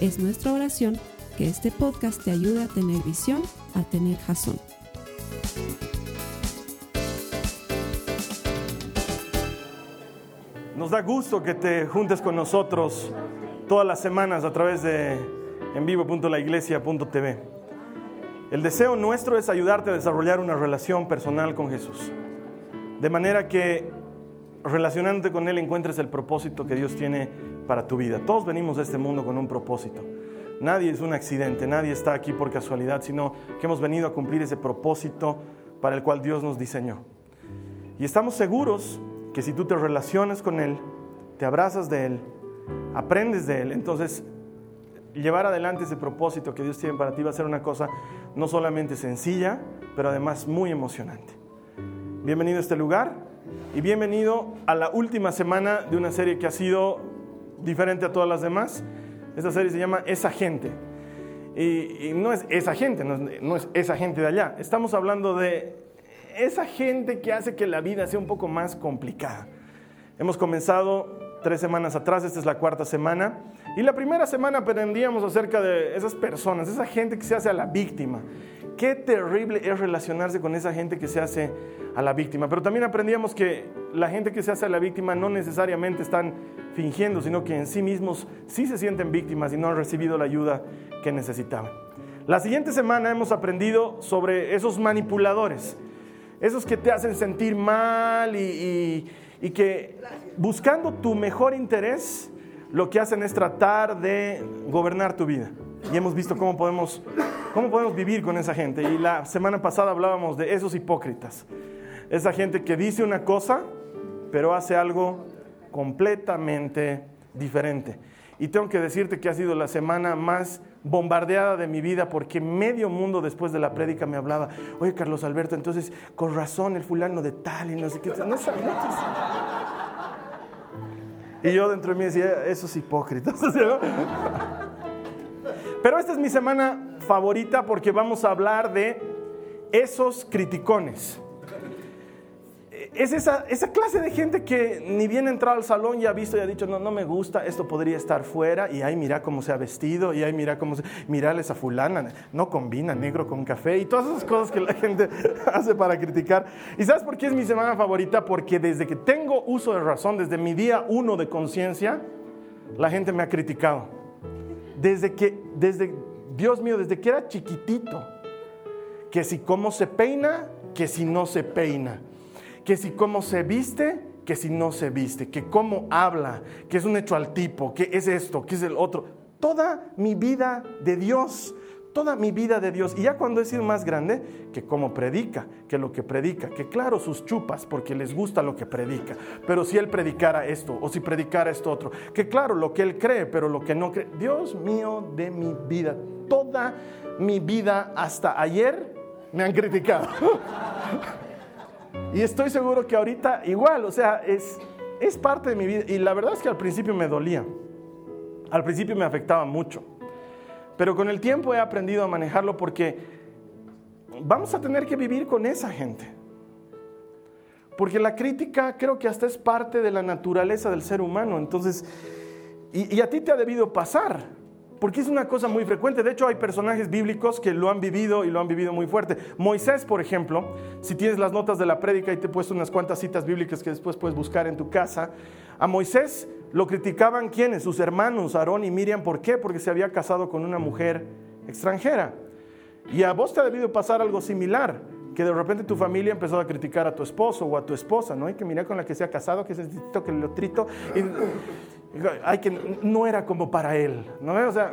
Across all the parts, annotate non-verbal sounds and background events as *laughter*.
Es nuestra oración que este podcast te ayude a tener visión, a tener jazón. Nos da gusto que te juntes con nosotros todas las semanas a través de envivo.laiglesia.tv. El deseo nuestro es ayudarte a desarrollar una relación personal con Jesús. De manera que relacionándote con Él encuentres el propósito que Dios tiene para tu vida. Todos venimos a este mundo con un propósito. Nadie es un accidente, nadie está aquí por casualidad, sino que hemos venido a cumplir ese propósito para el cual Dios nos diseñó. Y estamos seguros que si tú te relacionas con Él, te abrazas de Él, aprendes de Él, entonces llevar adelante ese propósito que Dios tiene para ti va a ser una cosa no solamente sencilla, pero además muy emocionante. Bienvenido a este lugar y bienvenido a la última semana de una serie que ha sido diferente a todas las demás. Esta serie se llama Esa gente. Y, no es esa gente, no es esa gente de allá. Estamos hablando de esa gente que hace que la vida sea un poco más complicada. Hemos comenzado tres semanas atrás, esta es la cuarta semana, y la primera semana aprendíamos acerca de esas personas, esa gente que se hace a la víctima. Qué terrible es relacionarse con esa gente que se hace a la víctima. Pero también aprendíamos que la gente que se hace a la víctima no necesariamente están fingiendo, sino que en sí mismos sí se sienten víctimas y no han recibido la ayuda que necesitaban. La siguiente semana hemos aprendido sobre esos manipuladores esos que te hacen sentir mal y, que buscando tu mejor interés, lo que hacen es tratar de gobernar tu vida. Y hemos visto cómo podemos, cómo podemos vivir con esa gente. Y la semana pasada hablábamos de esos hipócritas. Esa gente que dice una cosa, pero hace algo completamente diferente. Y tengo que decirte que ha sido la semana más bombardeada de mi vida porque medio mundo después de la prédica me hablaba, oye Carlos Alberto, entonces con razón el fulano de tal y no sé qué. No Y yo dentro de mí decía, esos hipócritas. *laughs* Pero esta es mi semana favorita porque vamos a hablar de esos criticones es esa, clase de gente que ni bien entrado al salón ya ha visto y ha dicho, no, no me gusta, esto podría estar fuera, y ahí mira cómo se ha vestido, y ahí mira cómo se, mirale esa fulana, no combina negro con café, y todas esas cosas que la gente *laughs* hace para criticar. ¿Y sabes por qué es mi semana favorita? Porque desde que tengo uso de razón, desde mi día uno de conciencia, la gente me ha criticado. Desde que, desde, Dios mío, desde que era chiquitito, que si cómo se peina, que si no se peina que si cómo se viste, que si no se viste, que cómo habla, que es un hecho al tipo, que es esto, que es el otro. Toda mi vida de Dios, toda mi vida de Dios. Y ya cuando he sido más grande, que cómo predica, que lo que predica, que claro, sus chupas, porque les gusta lo que predica. Pero si él predicara esto, o si predicara esto otro, que claro, lo que él cree, pero lo que no cree. Dios mío de mi vida, toda mi vida hasta ayer me han criticado. *laughs* Y estoy seguro que ahorita igual, o sea, es, es parte de mi vida. Y la verdad es que al principio me dolía. Al principio me afectaba mucho. Pero con el tiempo he aprendido a manejarlo porque vamos a tener que vivir con esa gente. Porque la crítica creo que hasta es parte de la naturaleza del ser humano. Entonces, y, a ti te ha debido pasar. Porque es una cosa muy frecuente. De hecho, hay personajes bíblicos que lo han vivido y lo han vivido muy fuerte. Moisés, por ejemplo, si tienes las notas de la prédica y te he puesto unas cuantas citas bíblicas que después puedes buscar en tu casa, a Moisés lo criticaban quienes, sus hermanos, Aarón y Miriam. ¿Por qué? Porque se había casado con una mujer extranjera. Y a vos te ha debido pasar algo similar, que de repente tu familia empezó a criticar a tu esposo o a tu esposa, ¿no? Que mirar con la que se ha casado, que es el que el otrito. Y, que, no era como para él, ¿no? O sea,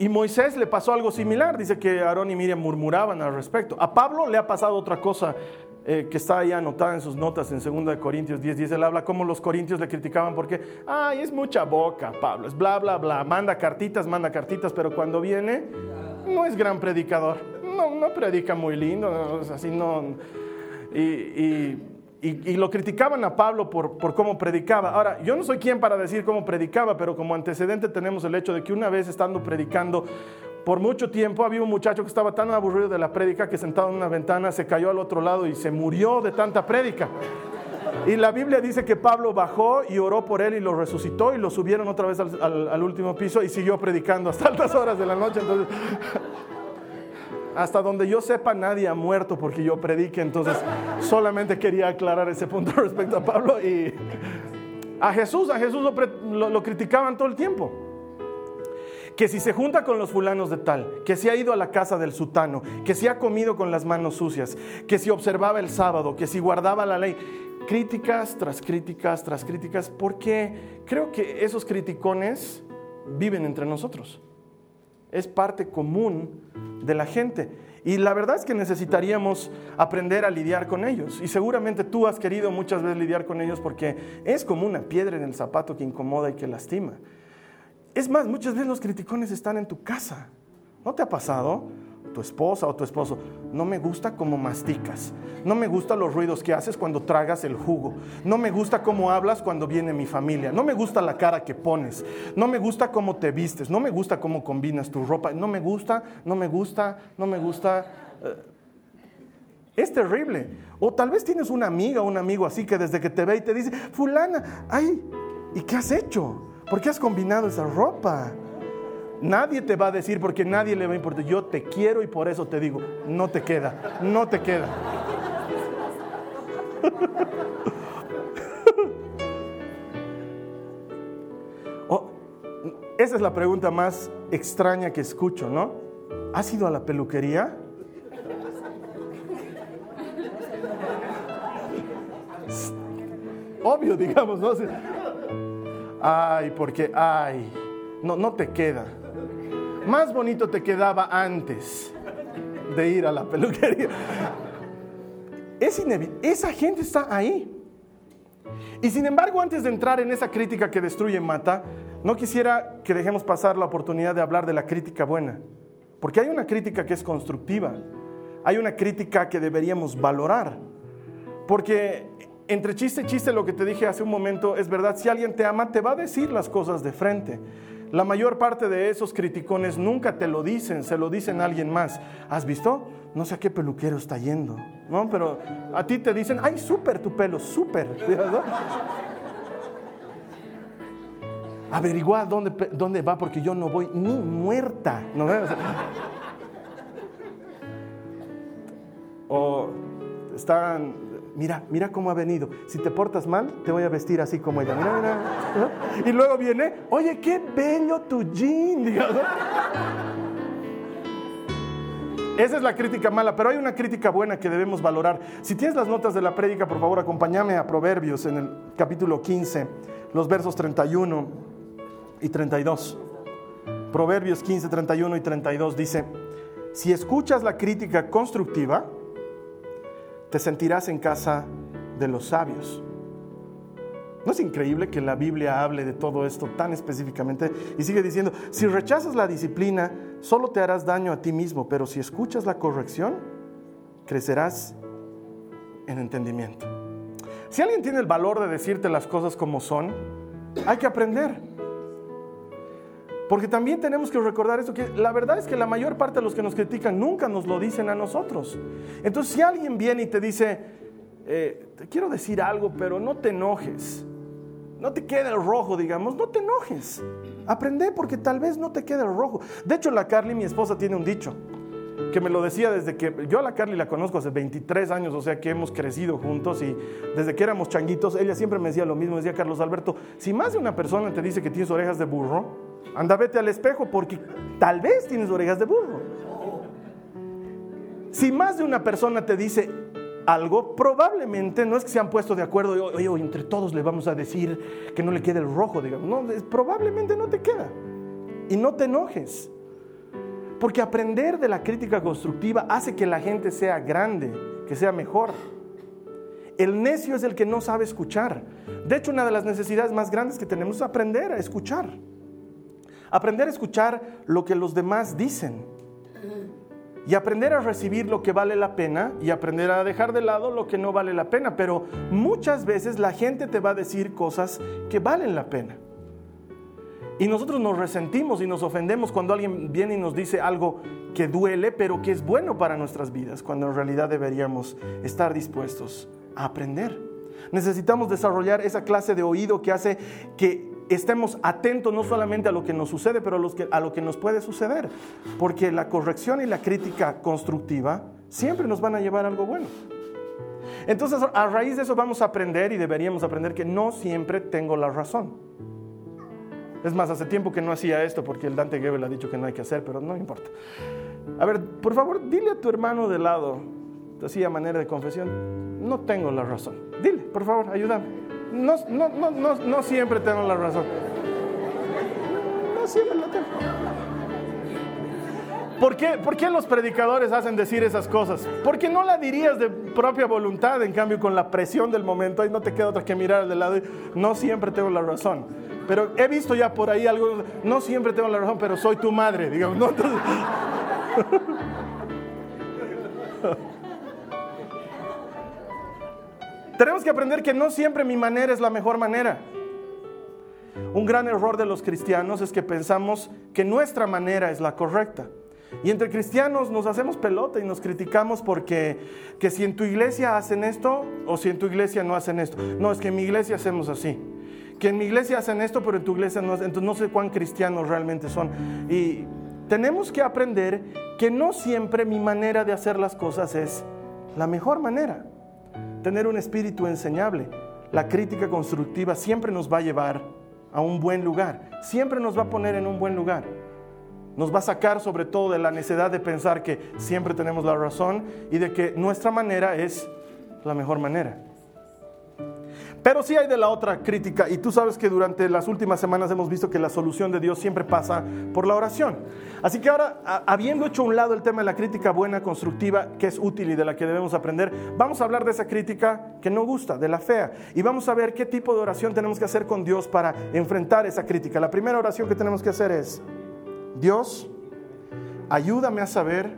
y Moisés le pasó algo similar, dice que Aarón y Miriam murmuraban al respecto. A Pablo le ha pasado otra cosa eh, que está ahí anotada en sus notas en 2 Corintios 10, 10, él habla cómo los corintios le criticaban porque, ay, es mucha boca, Pablo, es bla, bla, bla, manda cartitas, manda cartitas, pero cuando viene, no es gran predicador, no, no predica muy lindo, así no. Y, y, lo criticaban a Pablo por, por, cómo predicaba. Ahora, yo no soy quien para decir cómo predicaba, pero como antecedente tenemos el hecho de que una vez estando predicando, por mucho tiempo había un muchacho que estaba tan aburrido de la prédica que sentado en una ventana se cayó al otro lado y se murió de tanta prédica. Y la Biblia dice que Pablo bajó y oró por él y lo resucitó y lo subieron otra vez al, último piso y siguió predicando hasta *laughs* altas horas de la noche. Hasta donde yo sepa, nadie ha muerto porque yo predique. Entonces, solamente quería aclarar ese punto *laughs* respecto a Pablo y a Jesús. A Jesús lo criticaban todo el tiempo que si se junta con los fulanos de tal, que si ha ido a la casa del sutano, que si ha comido con las manos sucias, que si observaba el sábado, que si guardaba la ley. Críticas tras críticas tras críticas, porque creo que esos criticones viven entre nosotros. Es parte común de la gente. Y la verdad es que necesitaríamos aprender a lidiar con ellos. Y seguramente tú has querido muchas veces lidiar con ellos porque es como una piedra en el zapato que incomoda y que lastima. Es más, muchas veces los criticones están en tu casa. ¿No te ha pasado? Tu esposa o tu esposo, no me gusta cómo masticas, no me gustan los ruidos que haces cuando tragas el jugo, no me gusta cómo hablas cuando viene mi familia, no me gusta la cara que pones, no me gusta cómo te vistes, no me gusta cómo combinas tu ropa, no me gusta, no me gusta, no me gusta. Eh, es terrible. O tal vez tienes una amiga o un amigo así que desde que te ve y te dice, fulana, ay, ¿y qué has hecho? ¿Por qué has combinado esa ropa? Nadie te va a decir porque nadie le va a importar. Yo te quiero y por eso te digo, no te queda, no te queda. *laughs* Oh, esa es la pregunta más extraña que escucho, ¿no? ¿Has ido a la peluquería? *laughs* Obvio, digamos, ¿no? Ay, porque, ay, no, no te queda. Más bonito te quedaba antes de ir a la peluquería. Es. Esa gente está ahí. Y sin embargo, antes de entrar en esa crítica que destruye y mata, no quisiera que dejemos pasar la oportunidad de hablar de la crítica buena. Porque hay una crítica que es constructiva. Hay una crítica que deberíamos valorar. Porque entre chiste y chiste lo que te dije hace un momento es verdad, si alguien te ama te va a decir las cosas de frente. La mayor parte de esos criticones nunca te lo dicen, se lo dicen a alguien más. ¿Has visto? No sé a qué peluquero está yendo, ¿no? Pero a ti te dicen, ay, súper tu pelo, súper. *laughs* Averigua dónde, dónde va porque yo no voy ni muerta. ¿no? *laughs* o están mira, mira cómo ha venido. Si te portas mal, te voy a vestir así como ella. Mira, mira. Y luego viene, oye, qué bello tu jean. *laughs* Esa es la crítica mala, pero hay una crítica buena que debemos valorar. Si tienes las notas de la prédica, por favor, acompáñame a Proverbios en el capítulo 15, los versos 31 y 32. Proverbios 15, 31 y 32 dice, si escuchas la crítica constructiva, te sentirás en casa de los sabios. ¿No es increíble que la Biblia hable de todo esto tan específicamente? Y sigue diciendo, si rechazas la disciplina, solo te harás daño a ti mismo, pero si escuchas la corrección, crecerás en entendimiento. Si alguien tiene el valor de decirte las cosas como son, hay que aprender. Porque también tenemos que recordar eso, que la verdad es que la mayor parte de los que nos critican nunca nos lo dicen a nosotros. Entonces, si alguien viene y te dice, eh, te quiero decir algo, pero no te enojes, no te quede el rojo, digamos, no te enojes. Aprende porque tal vez no te quede el rojo. De hecho, la Carly, mi esposa, tiene un dicho que me lo decía desde que yo a la Carly la conozco hace 23 años, o sea que hemos crecido juntos y desde que éramos changuitos, ella siempre me decía lo mismo, decía Carlos Alberto, si más de una persona te dice que tienes orejas de burro, Anda, vete al espejo porque tal vez tienes orejas de burro. Si más de una persona te dice algo, probablemente no es que se han puesto de acuerdo, oye, entre todos le vamos a decir que no le quede el rojo, digamos. No, probablemente no te queda. Y no te enojes. Porque aprender de la crítica constructiva hace que la gente sea grande, que sea mejor. El necio es el que no sabe escuchar. De hecho, una de las necesidades más grandes que tenemos es aprender a escuchar. Aprender a escuchar lo que los demás dicen. Y aprender a recibir lo que vale la pena y aprender a dejar de lado lo que no vale la pena. Pero muchas veces la gente te va a decir cosas que valen la pena. Y nosotros nos resentimos y nos ofendemos cuando alguien viene y nos dice algo que duele, pero que es bueno para nuestras vidas, cuando en realidad deberíamos estar dispuestos a aprender. Necesitamos desarrollar esa clase de oído que hace que estemos atentos no solamente a lo que nos sucede, pero a lo que nos puede suceder. Porque la corrección y la crítica constructiva siempre nos van a llevar a algo bueno. Entonces, a raíz de eso vamos a aprender y deberíamos aprender que no siempre tengo la razón. Es más, hace tiempo que no hacía esto porque el Dante Gebel ha dicho que no hay que hacer, pero no importa. A ver, por favor, dile a tu hermano de lado, así a manera de confesión, no tengo la razón. Dile, por favor, ayúdame. No, no, no, no, no siempre tengo la razón. No siempre la tengo. ¿Por qué, ¿Por qué, los predicadores hacen decir esas cosas? Porque no la dirías de propia voluntad, en cambio con la presión del momento, ahí no te queda otra que mirar al de lado no siempre tengo la razón. Pero he visto ya por ahí algo, no siempre tengo la razón, pero soy tu madre, digamos. ¿no? *laughs* Tenemos que aprender que no siempre mi manera es la mejor manera. Un gran error de los cristianos es que pensamos que nuestra manera es la correcta. Y entre cristianos nos hacemos pelota y nos criticamos porque que si en tu iglesia hacen esto o si en tu iglesia no hacen esto. No, es que en mi iglesia hacemos así que en mi iglesia hacen esto, pero en tu iglesia no, entonces no sé cuán cristianos realmente son. Y tenemos que aprender que no siempre mi manera de hacer las cosas es la mejor manera. Tener un espíritu enseñable, la crítica constructiva siempre nos va a llevar a un buen lugar, siempre nos va a poner en un buen lugar. Nos va a sacar sobre todo de la necesidad de pensar que siempre tenemos la razón y de que nuestra manera es la mejor manera. Pero sí hay de la otra crítica, y tú sabes que durante las últimas semanas hemos visto que la solución de Dios siempre pasa por la oración. Así que ahora, habiendo hecho a un lado el tema de la crítica buena, constructiva, que es útil y de la que debemos aprender, vamos a hablar de esa crítica que no gusta, de la fea, y vamos a ver qué tipo de oración tenemos que hacer con Dios para enfrentar esa crítica. La primera oración que tenemos que hacer es, Dios, ayúdame a saber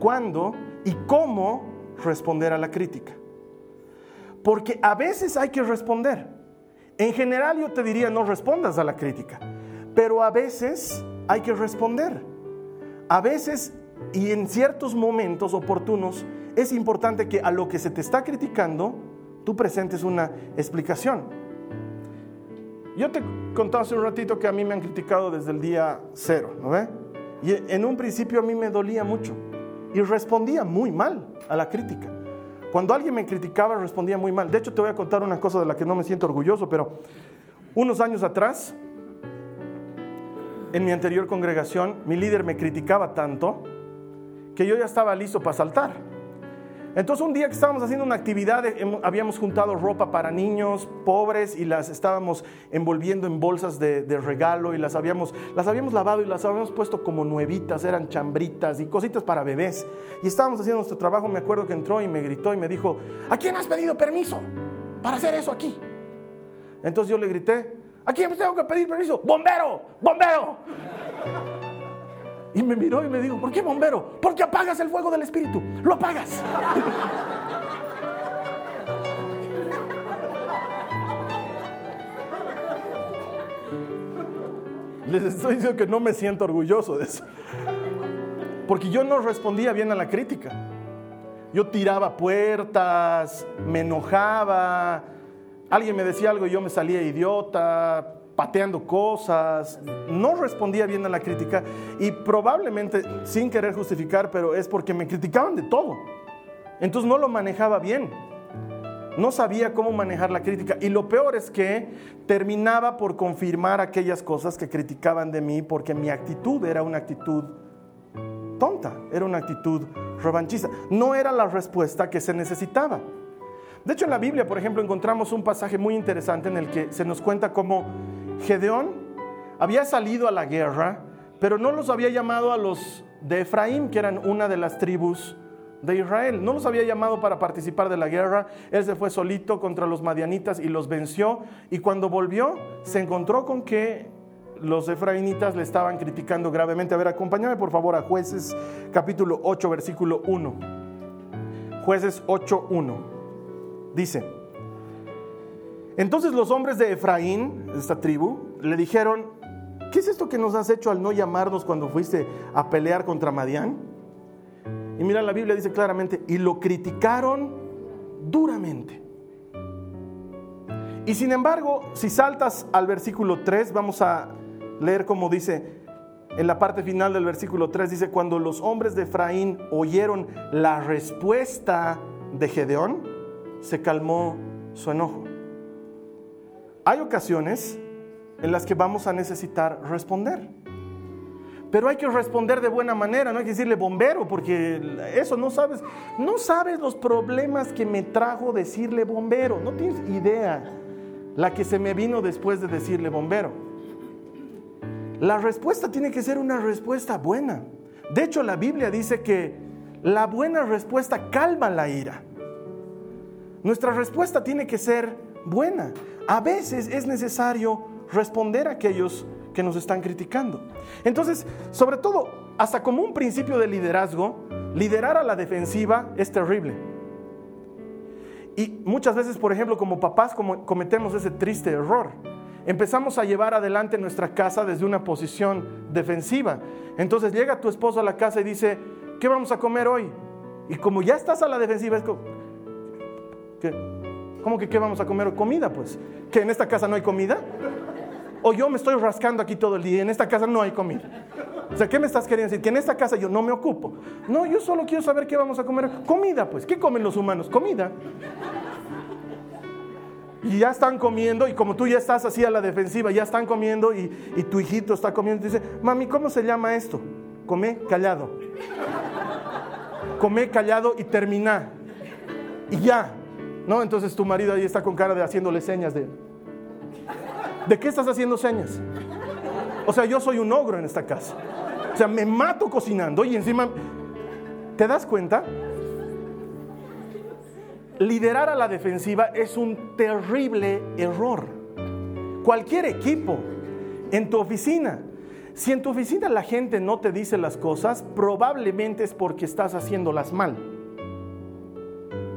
cuándo y cómo responder a la crítica. Porque a veces hay que responder. En general yo te diría no respondas a la crítica, pero a veces hay que responder. A veces y en ciertos momentos oportunos es importante que a lo que se te está criticando tú presentes una explicación. Yo te contaba hace un ratito que a mí me han criticado desde el día cero, ¿no ve? Y en un principio a mí me dolía mucho y respondía muy mal a la crítica. Cuando alguien me criticaba respondía muy mal. De hecho, te voy a contar una cosa de la que no me siento orgulloso, pero unos años atrás, en mi anterior congregación, mi líder me criticaba tanto que yo ya estaba listo para saltar. Entonces un día que estábamos haciendo una actividad, habíamos juntado ropa para niños pobres y las estábamos envolviendo en bolsas de, regalo y las habíamos, las habíamos lavado y las habíamos puesto como nuevitas, eran chambritas y cositas para bebés. Y estábamos haciendo nuestro trabajo, me acuerdo que entró y me gritó y me dijo, ¿a quién has pedido permiso para hacer eso aquí? Entonces yo le grité, ¿a quién tengo que pedir permiso? ¡Bombero! ¡Bombero! Y me miró y me dijo, ¿por qué bombero? Porque apagas el fuego del espíritu. Lo apagas. *laughs* Les estoy diciendo que no me siento orgulloso de eso. Porque yo no respondía bien a la crítica. Yo tiraba puertas, me enojaba, alguien me decía algo y yo me salía idiota, pateando cosas, no respondía bien a la crítica y probablemente sin querer justificar, pero es porque me criticaban de todo. Entonces no lo manejaba bien. No sabía cómo manejar la crítica. Y lo peor es que terminaba por confirmar aquellas cosas que criticaban de mí porque mi actitud era una actitud tonta, era una actitud revanchista. No era la respuesta que se necesitaba. De hecho, en la Biblia, por ejemplo, encontramos un pasaje muy interesante en el que se nos cuenta cómo Gedeón había salido a la guerra, pero no los había llamado a los de Efraín, que eran una de las tribus de Israel. No los había llamado para participar de la guerra. Él se fue solito contra los madianitas y los venció. Y cuando volvió, se encontró con que los efraínitas le estaban criticando gravemente. A ver, acompáñame por favor a jueces capítulo 8, versículo 1. Jueces 8, 1. Dice, entonces los hombres de Efraín, esta tribu, le dijeron, ¿qué es esto que nos has hecho al no llamarnos cuando fuiste a pelear contra Madián? Y mira, la Biblia dice claramente, y lo criticaron duramente. Y sin embargo, si saltas al versículo 3, vamos a leer como dice en la parte final del versículo 3, dice, cuando los hombres de Efraín oyeron la respuesta de Gedeón, se calmó su enojo. Hay ocasiones en las que vamos a necesitar responder. Pero hay que responder de buena manera, no hay que decirle bombero, porque eso no sabes, no sabes los problemas que me trajo decirle bombero, no tienes idea la que se me vino después de decirle bombero. La respuesta tiene que ser una respuesta buena. De hecho, la Biblia dice que la buena respuesta calma la ira. Nuestra respuesta tiene que ser buena. A veces es necesario responder a aquellos que nos están criticando. Entonces, sobre todo, hasta como un principio de liderazgo, liderar a la defensiva es terrible. Y muchas veces, por ejemplo, como papás cometemos ese triste error. Empezamos a llevar adelante nuestra casa desde una posición defensiva. Entonces llega tu esposo a la casa y dice, ¿qué vamos a comer hoy? Y como ya estás a la defensiva, es como, ¿cómo que qué vamos a comer? Comida, pues. ¿Que en esta casa no hay comida? O yo me estoy rascando aquí todo el día y en esta casa no hay comida. O sea, ¿qué me estás queriendo decir? Que en esta casa yo no me ocupo. No, yo solo quiero saber qué vamos a comer. Comida, pues. ¿Qué comen los humanos? Comida. Y ya están comiendo, y como tú ya estás así a la defensiva, ya están comiendo, y, tu hijito está comiendo, y dice, mami, ¿cómo se llama esto? Come callado. Come callado y termina. Y ya. ¿No? Entonces tu marido ahí está con cara de haciéndole señas de... ¿De qué estás haciendo señas? O sea, yo soy un ogro en esta casa. O sea, me mato cocinando y encima... ¿Te das cuenta? Liderar a la defensiva es un terrible error. Cualquier equipo, en tu oficina, si en tu oficina la gente no te dice las cosas, probablemente es porque estás haciéndolas mal.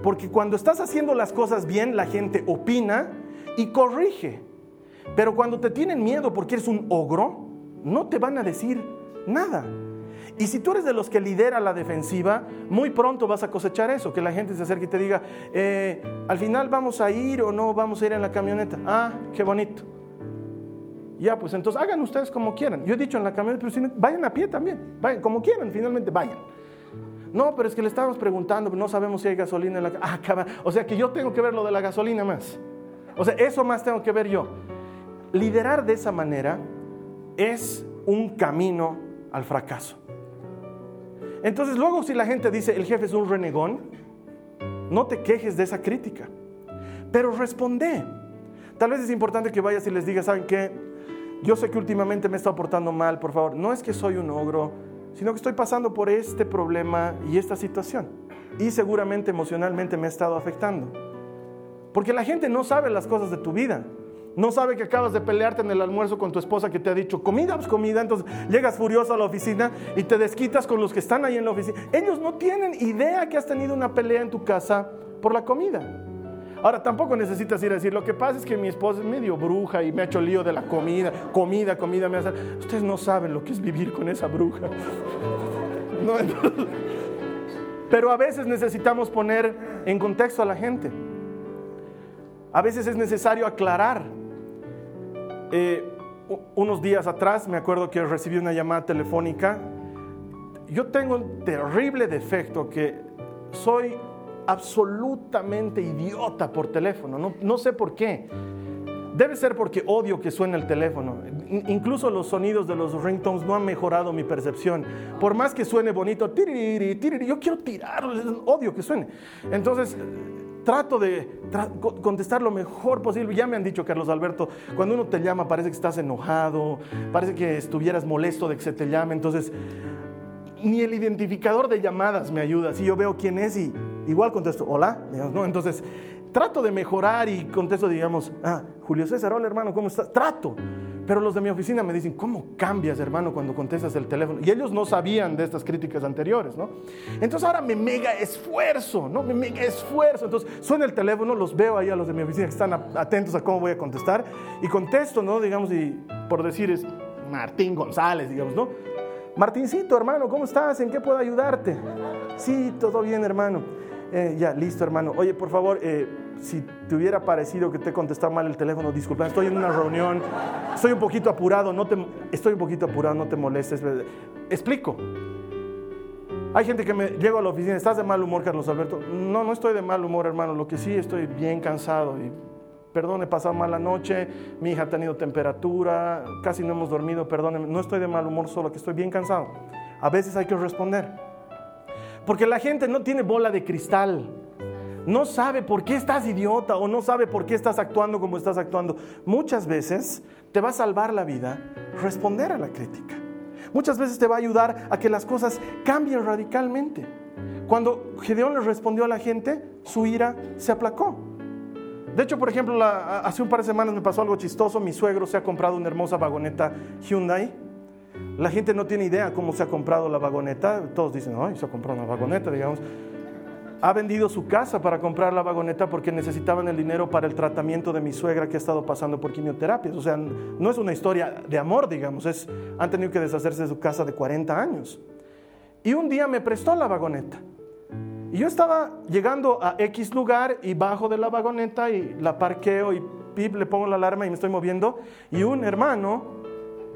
Porque cuando estás haciendo las cosas bien, la gente opina y corrige. Pero cuando te tienen miedo porque eres un ogro, no te van a decir nada. Y si tú eres de los que lidera la defensiva, muy pronto vas a cosechar eso, que la gente se acerque y te diga, eh, al final vamos a ir o no vamos a ir en la camioneta. Ah, qué bonito. Ya, pues entonces hagan ustedes como quieran. Yo he dicho en la camioneta, pero si vayan a pie también, vayan como quieran, finalmente vayan. No, pero es que le estábamos preguntando, no sabemos si hay gasolina en la... Ah, o sea que yo tengo que ver lo de la gasolina más. O sea, eso más tengo que ver yo. Liderar de esa manera es un camino al fracaso. Entonces luego si la gente dice el jefe es un renegón, no te quejes de esa crítica, pero responde. Tal vez es importante que vayas y les digas, ¿saben qué? Yo sé que últimamente me he estado portando mal, por favor. No es que soy un ogro, sino que estoy pasando por este problema y esta situación. Y seguramente emocionalmente me ha estado afectando. Porque la gente no sabe las cosas de tu vida. No sabe que acabas de pelearte en el almuerzo con tu esposa que te ha dicho comida, pues comida. Entonces llegas furioso a la oficina y te desquitas con los que están ahí en la oficina. Ellos no tienen idea que has tenido una pelea en tu casa por la comida. Ahora, tampoco necesitas ir a decir, lo que pasa es que mi esposa es medio bruja y me ha hecho lío de la comida, comida, comida, me hace... Ustedes no saben lo que es vivir con esa bruja. *laughs* pero a veces necesitamos poner en contexto a la gente. A veces es necesario aclarar eh, unos días atrás me acuerdo que recibí una llamada telefónica. Yo tengo un terrible defecto que soy absolutamente idiota por teléfono. No, no sé por qué. Debe ser porque odio que suene el teléfono. Incluso los sonidos de los ringtones no han mejorado mi percepción. Por más que suene bonito, yo quiero tirarlo, odio que suene. Entonces, trato de contestar lo mejor posible. Ya me han dicho, Carlos Alberto, cuando uno te llama parece que estás enojado, parece que estuvieras molesto de que se te llame. Entonces, ni el identificador de llamadas me ayuda. Si yo veo quién es y igual contesto, hola, ¿no? Entonces, trato de mejorar y contesto, digamos, ah, Julio César, hola hermano, ¿cómo estás? Trato. Pero los de mi oficina me dicen, ¿cómo cambias, hermano, cuando contestas el teléfono? Y ellos no sabían de estas críticas anteriores, ¿no? Entonces ahora me mega esfuerzo, ¿no? Me mega esfuerzo. Entonces suena el teléfono, los veo ahí a los de mi oficina que están atentos a cómo voy a contestar y contesto, ¿no? Digamos, y por decir es Martín González, digamos, ¿no? Martincito, hermano, ¿cómo estás? ¿En qué puedo ayudarte? Sí, todo bien, hermano. Eh, ya, listo, hermano. Oye, por favor, eh, si te hubiera parecido que te he contestado mal el teléfono, disculpa, estoy en una reunión, estoy un poquito apurado, no te, estoy un poquito apurado, no te molestes. Explico. Hay gente que me llego a la oficina, ¿estás de mal humor, Carlos Alberto? No, no estoy de mal humor, hermano, lo que sí estoy bien cansado y perdón, he pasado mala noche, mi hija ha tenido temperatura, casi no hemos dormido, perdón, no estoy de mal humor, solo que estoy bien cansado. A veces hay que responder. Porque la gente no tiene bola de cristal no sabe por qué estás idiota o no sabe por qué estás actuando como estás actuando. Muchas veces te va a salvar la vida responder a la crítica. Muchas veces te va a ayudar a que las cosas cambien radicalmente. Cuando Gedeón le respondió a la gente, su ira se aplacó. De hecho, por ejemplo, hace un par de semanas me pasó algo chistoso. Mi suegro se ha comprado una hermosa vagoneta Hyundai. La gente no tiene idea cómo se ha comprado la vagoneta. Todos dicen, ay, se ha comprado una vagoneta, digamos ha vendido su casa para comprar la vagoneta porque necesitaban el dinero para el tratamiento de mi suegra que ha estado pasando por quimioterapias. O sea, no es una historia de amor, digamos, es, han tenido que deshacerse de su casa de 40 años. Y un día me prestó la vagoneta. Y yo estaba llegando a X lugar y bajo de la vagoneta y la parqueo y pip, le pongo la alarma y me estoy moviendo. Y un hermano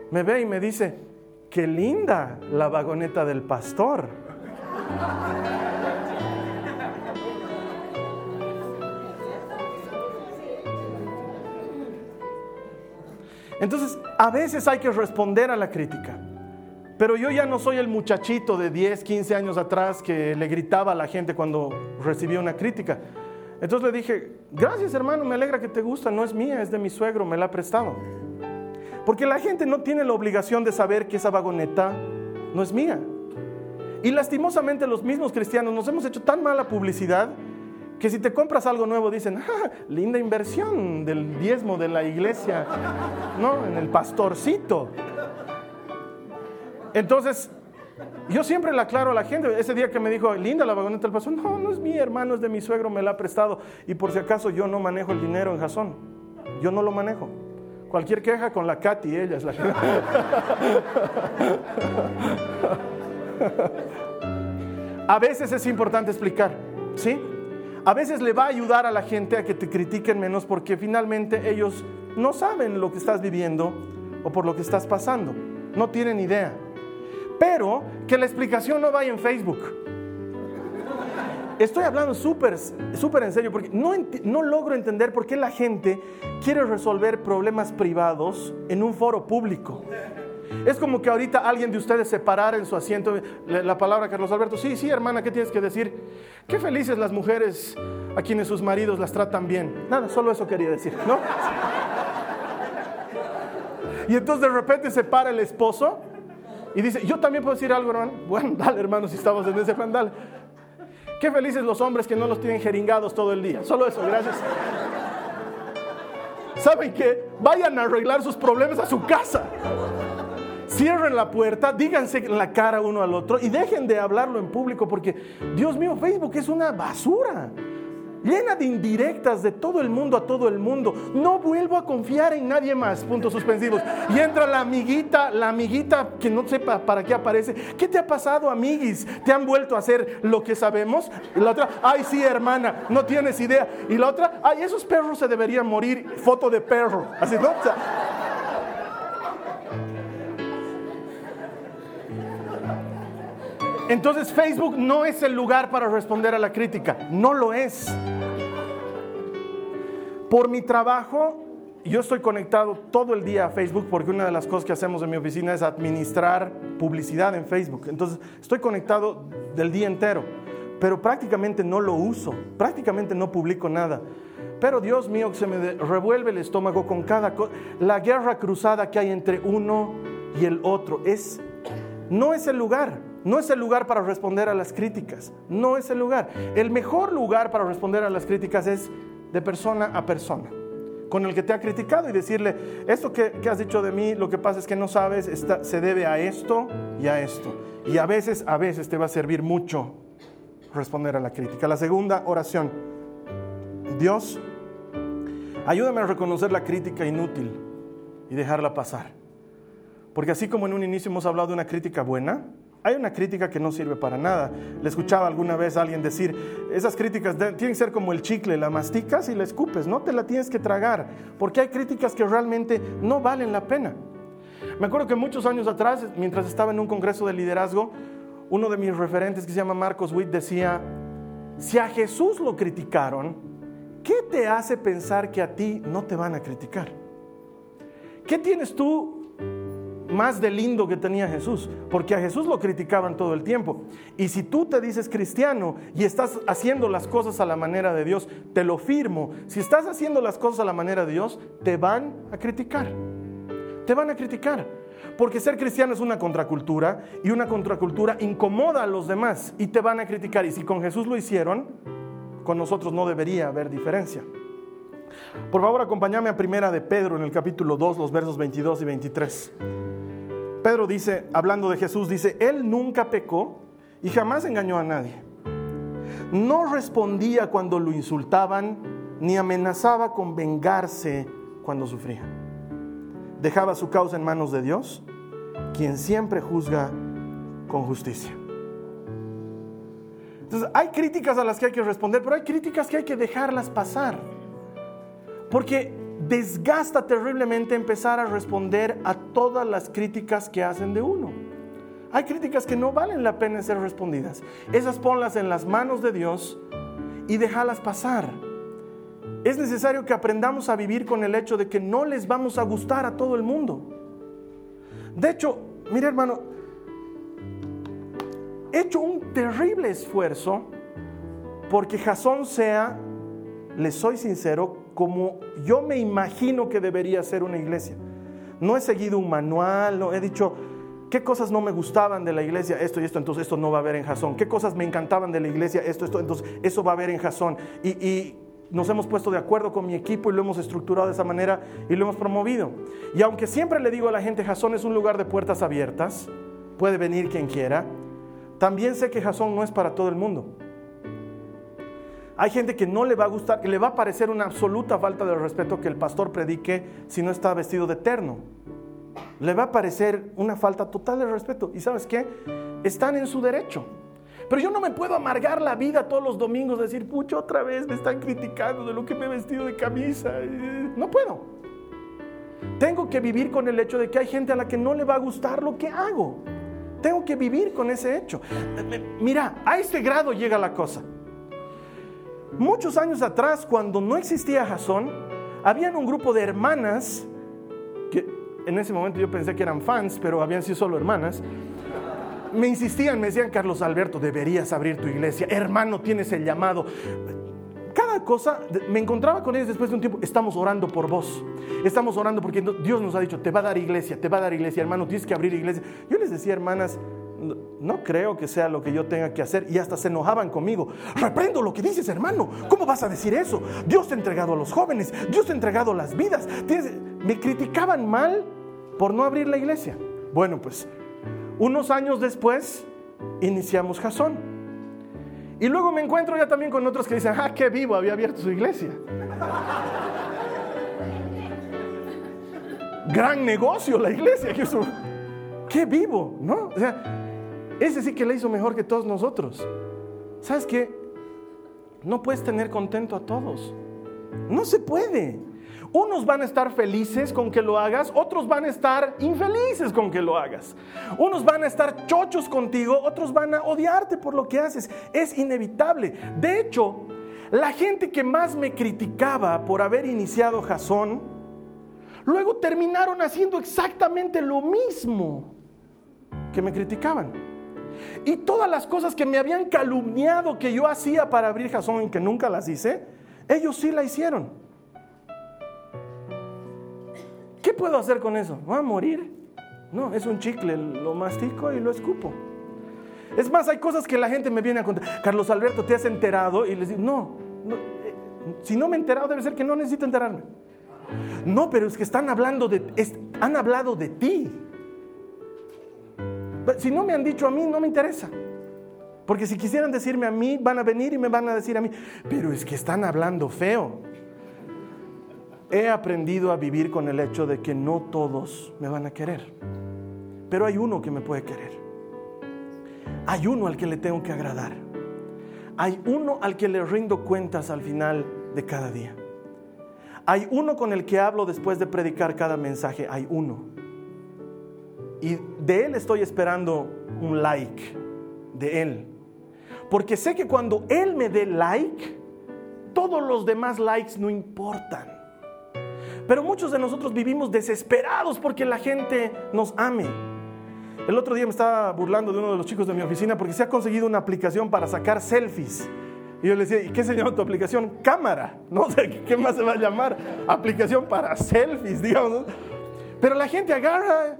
me ve y me dice, qué linda la vagoneta del pastor. Entonces, a veces hay que responder a la crítica. Pero yo ya no soy el muchachito de 10, 15 años atrás que le gritaba a la gente cuando recibía una crítica. Entonces le dije, gracias hermano, me alegra que te gusta, no es mía, es de mi suegro, me la ha prestado. Porque la gente no tiene la obligación de saber que esa vagoneta no es mía. Y lastimosamente los mismos cristianos nos hemos hecho tan mala publicidad que si te compras algo nuevo dicen, ah, linda inversión del diezmo de la iglesia, ¿no? En el pastorcito. Entonces, yo siempre le aclaro a la gente, ese día que me dijo, linda la vagoneta del pastor, no, no es mi hermano, es de mi suegro, me la ha prestado. Y por si acaso yo no manejo el dinero en Jasón, yo no lo manejo. Cualquier queja con la Katy, ella es la que... *laughs* A veces es importante explicar, ¿sí? a veces le va a ayudar a la gente a que te critiquen menos porque finalmente ellos no saben lo que estás viviendo o por lo que estás pasando. No tienen idea. Pero que la explicación no vaya en Facebook. Estoy hablando súper súper en serio porque no, no logro entender por qué la gente quiere resolver problemas privados en un foro público. Es como que ahorita alguien de ustedes se parara en su asiento, la palabra Carlos Alberto, sí, sí, hermana, ¿qué tienes que decir? Qué felices las mujeres a quienes sus maridos las tratan bien. Nada, solo eso quería decir, ¿no? Y entonces de repente se para el esposo y dice, yo también puedo decir algo, hermano. Bueno, dale, hermano, si estamos en ese plan, dale. Qué felices los hombres que no los tienen jeringados todo el día. Solo eso, gracias. ¿Saben qué? Vayan a arreglar sus problemas a su casa. Cierren la puerta, díganse la cara uno al otro y dejen de hablarlo en público porque, Dios mío, Facebook es una basura. Llena de indirectas de todo el mundo a todo el mundo. No vuelvo a confiar en nadie más. Puntos suspensivos. Y entra la amiguita, la amiguita que no sepa para qué aparece. ¿Qué te ha pasado, amiguis? ¿Te han vuelto a hacer lo que sabemos? Y la otra, ay, sí, hermana, no tienes idea. Y la otra, ay, esos perros se deberían morir. Foto de perro. Así, ¿no? Entonces Facebook no es el lugar para responder a la crítica, no lo es. Por mi trabajo, yo estoy conectado todo el día a Facebook porque una de las cosas que hacemos en mi oficina es administrar publicidad en Facebook. Entonces estoy conectado del día entero, pero prácticamente no lo uso, prácticamente no publico nada. Pero Dios mío, se me revuelve el estómago con cada cosa. La guerra cruzada que hay entre uno y el otro es, no es el lugar. No es el lugar para responder a las críticas, no es el lugar. El mejor lugar para responder a las críticas es de persona a persona, con el que te ha criticado y decirle, esto que, has dicho de mí, lo que pasa es que no sabes, se debe a esto y a esto. Y a veces, a veces te va a servir mucho responder a la crítica. La segunda oración, Dios, ayúdame a reconocer la crítica inútil y dejarla pasar. Porque así como en un inicio hemos hablado de una crítica buena, hay una crítica que no sirve para nada. Le escuchaba alguna vez alguien decir, esas críticas tienen que ser como el chicle, la masticas y la escupes, no te la tienes que tragar, porque hay críticas que realmente no valen la pena. Me acuerdo que muchos años atrás, mientras estaba en un congreso de liderazgo, uno de mis referentes que se llama Marcos Witt decía, si a Jesús lo criticaron, ¿qué te hace pensar que a ti no te van a criticar? ¿Qué tienes tú más de lindo que tenía Jesús, porque a Jesús lo criticaban todo el tiempo. Y si tú te dices cristiano y estás haciendo las cosas a la manera de Dios, te lo firmo, si estás haciendo las cosas a la manera de Dios, te van a criticar. Te van a criticar. Porque ser cristiano es una contracultura y una contracultura incomoda a los demás y te van a criticar. Y si con Jesús lo hicieron, con nosotros no debería haber diferencia. Por favor, acompáñame a Primera de Pedro en el capítulo 2, los versos 22 y 23. Pedro dice, hablando de Jesús, dice, Él nunca pecó y jamás engañó a nadie. No respondía cuando lo insultaban, ni amenazaba con vengarse cuando sufría. Dejaba su causa en manos de Dios, quien siempre juzga con justicia. Entonces, hay críticas a las que hay que responder, pero hay críticas que hay que dejarlas pasar. Porque desgasta terriblemente empezar a responder a todas las críticas que hacen de uno. Hay críticas que no valen la pena ser respondidas. Esas ponlas en las manos de Dios y déjalas pasar. Es necesario que aprendamos a vivir con el hecho de que no les vamos a gustar a todo el mundo. De hecho, mire hermano, he hecho un terrible esfuerzo porque Jasón sea, le soy sincero, como yo me imagino que debería ser una iglesia. No he seguido un manual, no he dicho qué cosas no me gustaban de la iglesia, esto y esto, entonces esto no va a haber en Jasón. Qué cosas me encantaban de la iglesia, esto, esto, entonces eso va a haber en Jasón. Y, nos hemos puesto de acuerdo con mi equipo y lo hemos estructurado de esa manera y lo hemos promovido. Y aunque siempre le digo a la gente, Jasón es un lugar de puertas abiertas, puede venir quien quiera, también sé que Jasón no es para todo el mundo. Hay gente que no le va a gustar, que le va a parecer una absoluta falta de respeto que el pastor predique si no está vestido de terno. Le va a parecer una falta total de respeto. ¿Y sabes qué? Están en su derecho. Pero yo no me puedo amargar la vida todos los domingos, decir, pucho, otra vez me están criticando de lo que me he vestido de camisa. No puedo. Tengo que vivir con el hecho de que hay gente a la que no le va a gustar lo que hago. Tengo que vivir con ese hecho. Mira, a este grado llega la cosa. Muchos años atrás, cuando no existía Jason, habían un grupo de hermanas, que en ese momento yo pensé que eran fans, pero habían sido solo hermanas, me insistían, me decían, Carlos Alberto, deberías abrir tu iglesia, hermano, tienes el llamado. Cada cosa, me encontraba con ellos después de un tiempo, estamos orando por vos, estamos orando porque Dios nos ha dicho, te va a dar iglesia, te va a dar iglesia, hermano, tienes que abrir iglesia. Yo les decía, hermanas, no creo que sea lo que yo tenga que hacer. Y hasta se enojaban conmigo. Reprendo lo que dices, hermano. ¿Cómo vas a decir eso? Dios te ha entregado a los jóvenes. Dios te ha entregado las vidas. Me criticaban mal por no abrir la iglesia. Bueno, pues unos años después iniciamos Jasón. Y luego me encuentro ya también con otros que dicen, ah, qué vivo, había abierto su iglesia. Gran negocio la iglesia. Qué vivo, ¿no? O sea, ese sí que le hizo mejor que todos nosotros. ¿Sabes qué? No puedes tener contento a todos. No se puede. Unos van a estar felices con que lo hagas, otros van a estar infelices con que lo hagas. Unos van a estar chochos contigo, otros van a odiarte por lo que haces. Es inevitable. De hecho, la gente que más me criticaba por haber iniciado Jasón, luego terminaron haciendo exactamente lo mismo que me criticaban. Y todas las cosas que me habían calumniado que yo hacía para abrir Jasón y que nunca las hice, ellos sí la hicieron. ¿Qué puedo hacer con eso? ¿Voy a morir? No, es un chicle, lo mastico y lo escupo. Es más, hay cosas que la gente me viene a contar. Carlos Alberto, ¿te has enterado? Y les digo, no, eh, si no me he enterado debe ser que no necesito enterarme. No, pero es que están hablando de, han hablado de ti. Si no me han dicho a mí, no me interesa. Porque si quisieran decirme a mí, van a venir y me van a decir a mí, pero es que están hablando feo. He aprendido a vivir con el hecho de que no todos me van a querer, pero hay uno que me puede querer. Hay uno al que le tengo que agradar. Hay uno al que le rindo cuentas al final de cada día. Hay uno con el que hablo después de predicar cada mensaje. Hay uno. Y de él estoy esperando un like. De él. Porque sé que cuando él me dé like, todos los demás likes no importan. Pero muchos de nosotros vivimos desesperados porque la gente nos ame. El otro día me estaba burlando de uno de los chicos de mi oficina porque se ha conseguido una aplicación para sacar selfies. Y yo le decía, ¿y qué se llama tu aplicación? Cámara. *laughs* No sé, ¿qué más se va a llamar? Aplicación para selfies, *laughs* digamos. Pero la gente agarra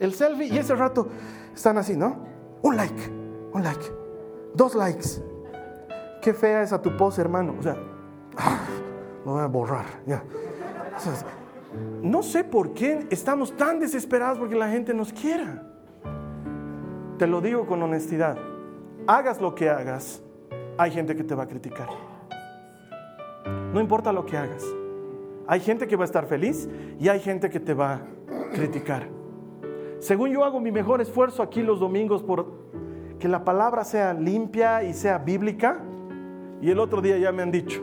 el selfie y ese rato están así, ¿no? Un like, un like, dos likes. Qué fea es a tu pose, hermano. O sea, lo voy a borrar, ya. no sé por qué estamos tan desesperados porque la gente nos quiera. Te lo digo con honestidad. Hagas lo que hagas, hay gente que te va a criticar. No importa lo que hagas. Hay gente que va a estar feliz y hay gente que te va a criticar. Según yo hago mi mejor esfuerzo aquí los domingos por que la palabra sea limpia y sea bíblica. Y el otro día ya me han dicho,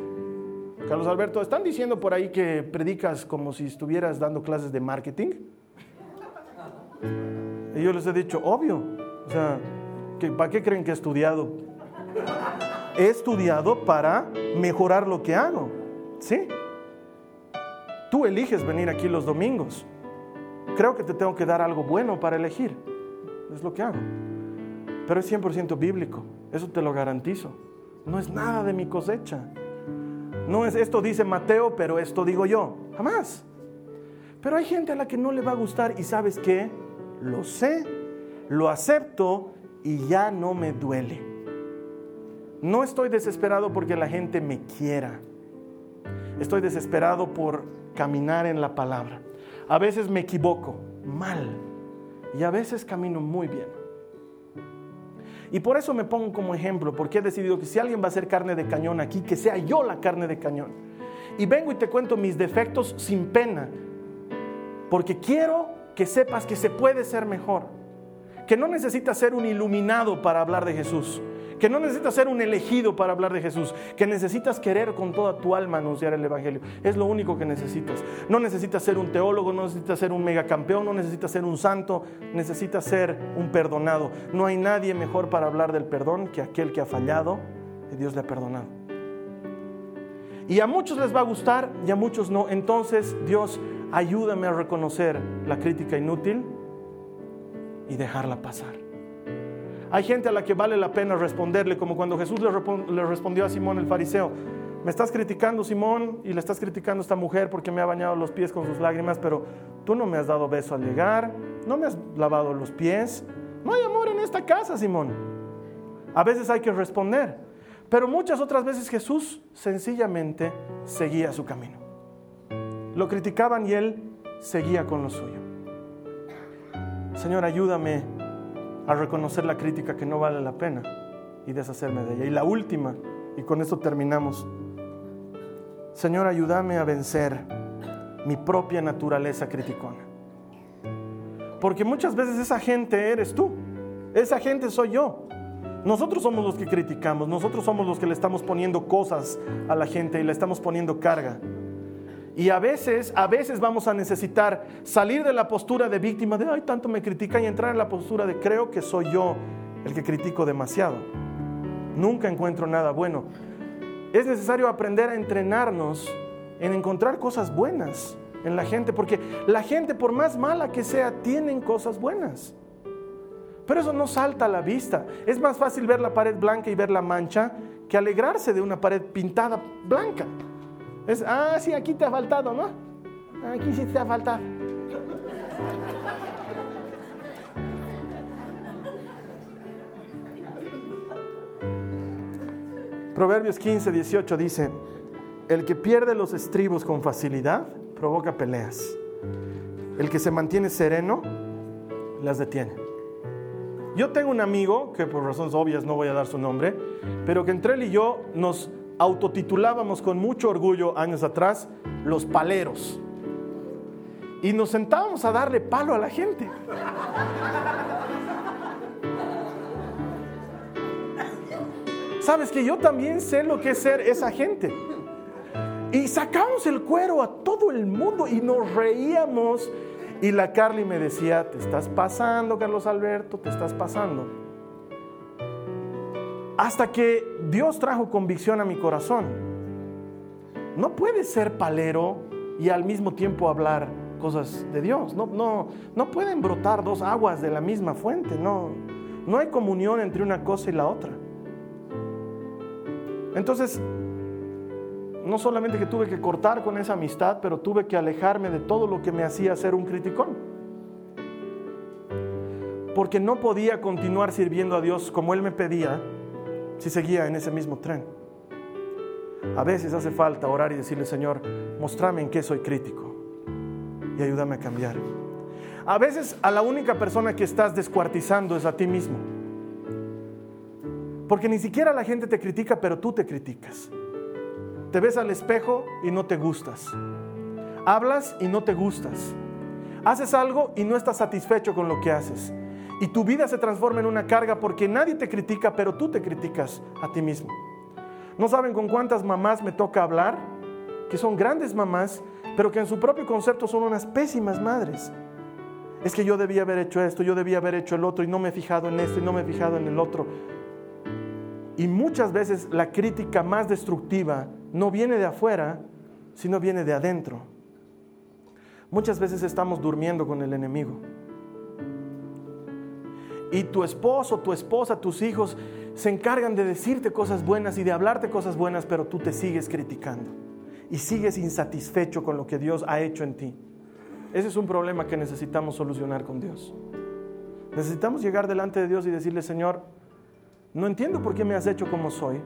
Carlos Alberto, están diciendo por ahí que predicas como si estuvieras dando clases de marketing. Y yo les he dicho, obvio. O sea, ¿para qué creen que he estudiado? he estudiado para mejorar lo que hago. ¿Sí? Tú eliges venir aquí los domingos. Creo que te tengo que dar algo bueno para elegir. Es lo que hago. Pero es 100% bíblico. Eso te lo garantizo. No es nada de mi cosecha. No es esto dice Mateo, pero esto digo yo. Jamás. Pero hay gente a la que no le va a gustar y sabes qué? Lo sé, lo acepto y ya no me duele. No estoy desesperado porque la gente me quiera. Estoy desesperado por caminar en la palabra. A veces me equivoco mal y a veces camino muy bien. Y por eso me pongo como ejemplo, porque he decidido que si alguien va a ser carne de cañón aquí, que sea yo la carne de cañón. Y vengo y te cuento mis defectos sin pena, porque quiero que sepas que se puede ser mejor, que no necesitas ser un iluminado para hablar de Jesús, que no necesitas ser un elegido para hablar de Jesús, que necesitas querer con toda tu alma anunciar el Evangelio. Es lo único que necesitas. No necesitas ser un teólogo, no necesitas ser un megacampeón, no necesitas ser un santo, necesitas ser un perdonado. No hay nadie mejor para hablar del perdón que aquel que ha fallado y Dios le ha perdonado. Y a muchos les va a gustar y a muchos no. Entonces, Dios, ayúdame a reconocer la crítica inútil y dejarla pasar. Hay gente a la que vale la pena responderle, como cuando Jesús le, respondió a Simón el fariseo. Me estás criticando, Simón, y le estás criticando a esta mujer porque me ha bañado los pies con sus lágrimas, pero tú no me has dado beso al llegar, no me has lavado los pies. No hay amor en esta casa, Simón. A veces hay que responder, pero muchas otras veces Jesús sencillamente seguía su camino. Lo criticaban y él seguía con lo suyo. Señor, ayúdame a reconocer la crítica que no vale la pena y deshacerme de ella. Y la última, y con esto terminamos. Señor, ayúdame a vencer mi propia naturaleza criticona. Porque muchas veces esa gente eres tú, esa gente soy yo. Nosotros somos los que criticamos, nosotros somos los que le estamos poniendo cosas a la gente y le estamos poniendo carga. Y a veces, a veces vamos a necesitar salir de la postura de víctima de, ay, tanto me critican y entrar en la postura de creo que soy yo el que critico demasiado. Nunca encuentro nada bueno. Es necesario aprender a entrenarnos en encontrar cosas buenas en la gente, porque la gente, por más mala que sea, tienen cosas buenas. Pero eso no salta a la vista. Es más fácil ver la pared blanca y ver la mancha que alegrarse de una pared pintada blanca. Es, ah, sí, aquí te ha faltado, ¿no? Aquí sí te ha faltado. Proverbios 15, 18 dice, el que pierde los estribos con facilidad provoca peleas. El que se mantiene sereno las detiene. Yo tengo un amigo, que por razones obvias no voy a dar su nombre, pero que entre él y yo nos autotitulábamos con mucho orgullo años atrás los paleros. Y nos sentábamos a darle palo a la gente. Sabes que yo también sé lo que es ser esa gente. Y sacamos el cuero a todo el mundo y nos reíamos. Y la Carly me decía, te estás pasando, Carlos Alberto, te estás pasando. Hasta que Dios trajo convicción a mi corazón. No puedes ser palero y al mismo tiempo hablar cosas de Dios. No, no, no pueden brotar dos aguas de la misma fuente. No, no hay comunión entre una cosa y la otra. Entonces, no solamente que tuve que cortar con esa amistad, pero tuve que alejarme de todo lo que me hacía ser un criticón. Porque no podía continuar sirviendo a Dios como Él me pedía si seguía en ese mismo tren. A veces hace falta orar y decirle, Señor, mostrame en qué soy crítico y ayúdame a cambiar. A veces a la única persona que estás descuartizando es a ti mismo. Porque ni siquiera la gente te critica, pero tú te criticas. Te ves al espejo y no te gustas. Hablas y no te gustas. Haces algo y no estás satisfecho con lo que haces. Y tu vida se transforma en una carga porque nadie te critica, pero tú te criticas a ti mismo. ¿No saben con cuántas mamás me toca hablar? Que son grandes mamás, pero que en su propio concepto son unas pésimas madres. Es que yo debía haber hecho esto, yo debía haber hecho el otro y no me he fijado en esto y no me he fijado en el otro. Y muchas veces la crítica más destructiva no viene de afuera, sino viene de adentro. Muchas veces estamos durmiendo con el enemigo. Y tu esposo, tu esposa, tus hijos se encargan de decirte cosas buenas y de hablarte cosas buenas, pero tú te sigues criticando y sigues insatisfecho con lo que Dios ha hecho en ti. Ese es un problema que necesitamos solucionar con Dios. Necesitamos llegar delante de Dios y decirle, Señor, no entiendo por qué me has hecho como soy,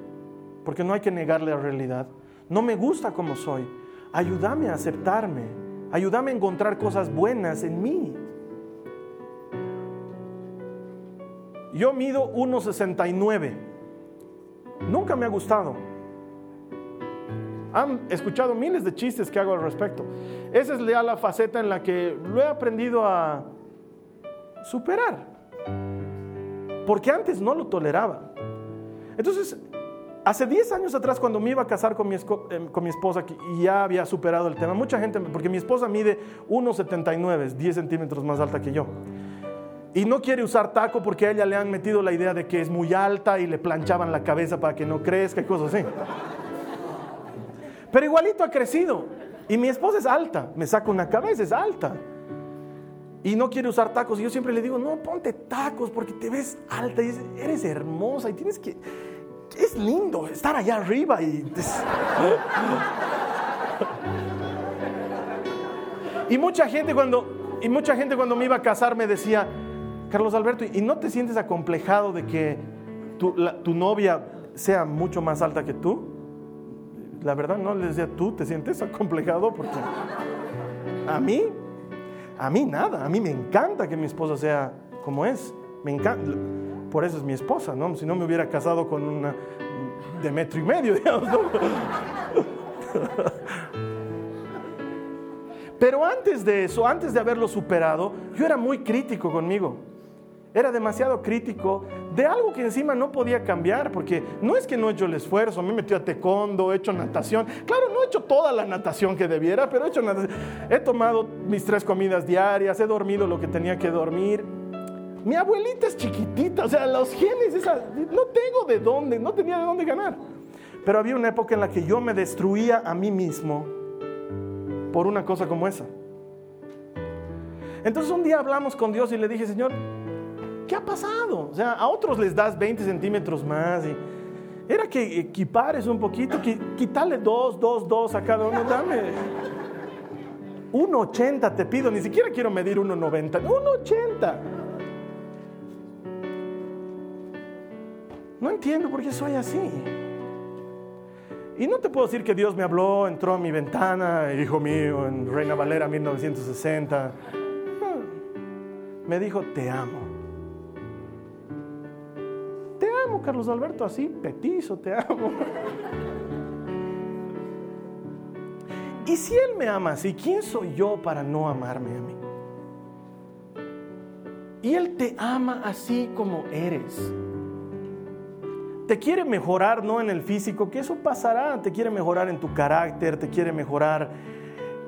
porque no hay que negarle la realidad. No me gusta como soy. Ayúdame a aceptarme. Ayúdame a encontrar cosas buenas en mí. Yo mido 1,69. Nunca me ha gustado. Han escuchado miles de chistes que hago al respecto. Esa es la faceta en la que lo he aprendido a superar porque antes no lo toleraba. Entonces, hace 10 años atrás, cuando me iba a casar con mi, mi esposa y ya había superado el tema, mucha gente, porque mi esposa mide 1,79, 10 centímetros más alta que yo. Y no quiere usar taco porque a ella le han metido la idea de que es muy alta y le planchaban la cabeza para que no crezca y cosas así. Pero igualito ha crecido. Y mi esposa es alta, me saca una cabeza, es alta y no quiere usar tacos. Y yo siempre le digo, no, ponte tacos porque te ves alta y eres hermosa y tienes que... Es lindo estar allá arriba y... *laughs* y mucha gente cuando, y mucha gente cuando me iba a casar me decía, Carlos Alberto, ¿y no te sientes acomplejado de que tu, novia sea mucho más alta que tú? La verdad no, les decía, ¿tú te sientes acomplejado? Porque a mí a mí nada, a mí me encanta que mi esposa sea como es. Me encanta. Por eso es mi esposa, ¿no? Si no me hubiera casado con una de metro y medio, *laughs* digamos. Pero antes de eso, antes de haberlo superado, yo era muy crítico conmigo. Era demasiado crítico de algo que encima no podía cambiar, porque no es que no he hecho el esfuerzo, me he metido a taekwondo, he hecho natación. Claro, no he hecho toda la natación que debiera, pero he hecho natación. He tomado mis tres comidas diarias, he dormido lo que tenía que dormir. Mi abuelita es chiquitita, o sea, los genes, no tengo de dónde, no tenía de dónde ganar. Pero había una época en la que yo me destruía a mí mismo por una cosa como esa. Entonces un día hablamos con Dios y le dije, Señor, ¿Qué ha pasado? O sea, a otros les das 20 centímetros más. Era que equipares un poquito, quitarle 2, 2, 2 a cada uno. Dame 1,80 te pido, ni siquiera quiero medir 1,90. 1,80. No entiendo por qué soy así. Y no te puedo decir que Dios me habló, entró a mi ventana, hijo mío, en Reina Valera 1960. Me dijo, te amo. Amo, Carlos Alberto, así, petizo, te amo. Y si Él me ama así, ¿quién soy yo para no amarme a mí? Y Él te ama así como eres. Te quiere mejorar no en el físico, que eso pasará, te quiere mejorar en tu carácter, te quiere mejorar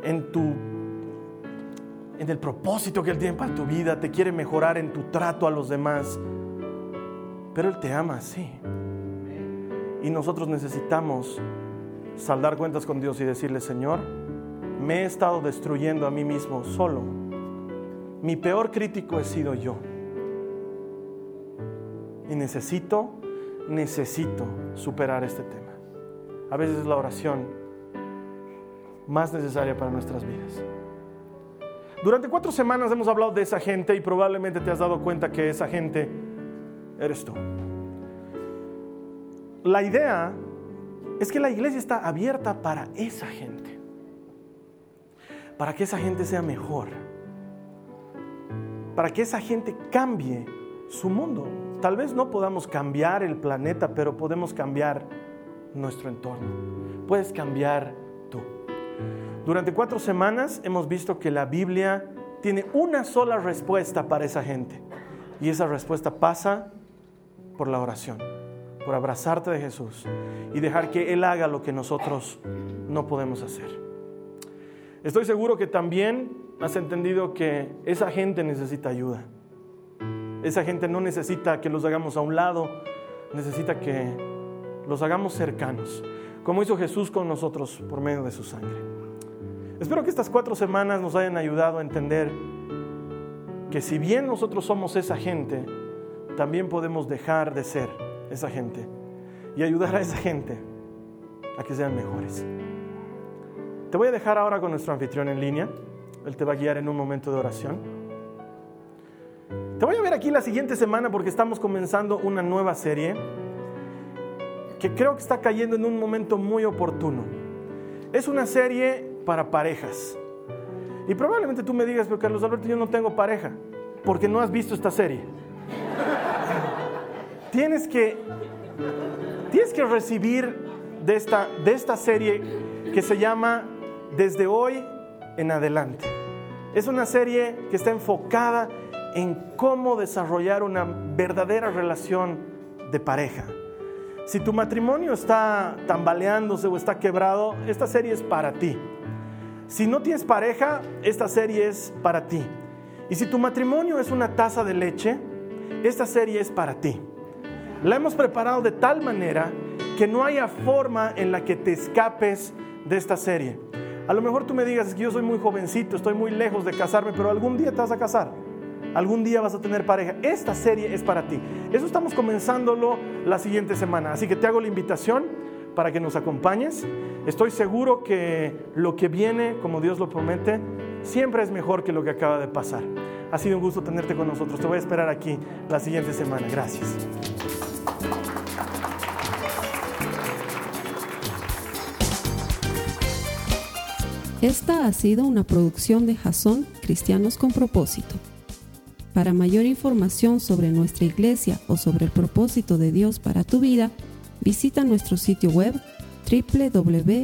en tu en el propósito que él tiene para tu vida, te quiere mejorar en tu trato a los demás. Pero él te ama así. Y nosotros necesitamos saldar cuentas con Dios y decirle, Señor, me he estado destruyendo a mí mismo solo. Mi peor crítico he sido yo. Y necesito necesito superar este tema. A veces es la oración más necesaria para nuestras vidas. Durante cuatro semanas hemos hablado de esa gente y probablemente te has dado cuenta que esa gente eres tú. La idea es que la iglesia está abierta para esa gente, para que esa gente sea mejor, para que esa gente cambie su mundo. Tal vez no podamos cambiar el planeta, pero podemos cambiar nuestro entorno. Puedes cambiar tú. Durante cuatro semanas hemos visto que la Biblia tiene una sola respuesta para esa gente. Y esa respuesta pasa por la oración, por abrazarte de Jesús y dejar que Él haga lo que nosotros no podemos hacer. Estoy seguro que también has entendido que esa gente necesita ayuda. Esa gente no necesita que los hagamos a un lado, necesita que los hagamos cercanos, como hizo Jesús con nosotros por medio de su sangre. Espero que estas cuatro semanas nos hayan ayudado a entender que si bien nosotros somos esa gente, también podemos dejar de ser esa gente y ayudar a esa gente a que sean mejores. Te voy a dejar ahora con nuestro anfitrión en línea. Él te va a guiar en un momento de oración. Te voy a ver aquí la siguiente semana porque estamos comenzando una nueva serie que creo que está cayendo en un momento muy oportuno. Es una serie para parejas. Y probablemente tú me digas, pero Carlos Alberto, yo no tengo pareja, porque no has visto esta serie. Tienes que, tienes que recibir de esta, de esta serie que se llama Desde hoy en adelante. Es una serie que está enfocada en cómo desarrollar una verdadera relación de pareja. Si tu matrimonio está tambaleándose o está quebrado, esta serie es para ti. Si no tienes pareja, esta serie es para ti. Y si tu matrimonio es una taza de leche, esta serie es para ti. La hemos preparado de tal manera que no haya forma en la que te escapes de esta serie. A lo mejor tú me digas, que yo soy muy jovencito, estoy muy lejos de casarme, pero algún día te vas a casar. Algún día vas a tener pareja. Esta serie es para ti. Eso estamos comenzándolo la siguiente semana. Así que te hago la invitación para que nos acompañes. Estoy seguro que lo que viene, como Dios lo promete, siempre es mejor que lo que acaba de pasar. Ha sido un gusto tenerte con nosotros. Te voy a esperar aquí la siguiente semana. Gracias. Esta ha sido una producción de Jason Cristianos con propósito. Para mayor información sobre nuestra iglesia o sobre el propósito de Dios para tu vida, visita nuestro sitio web www.jason.info.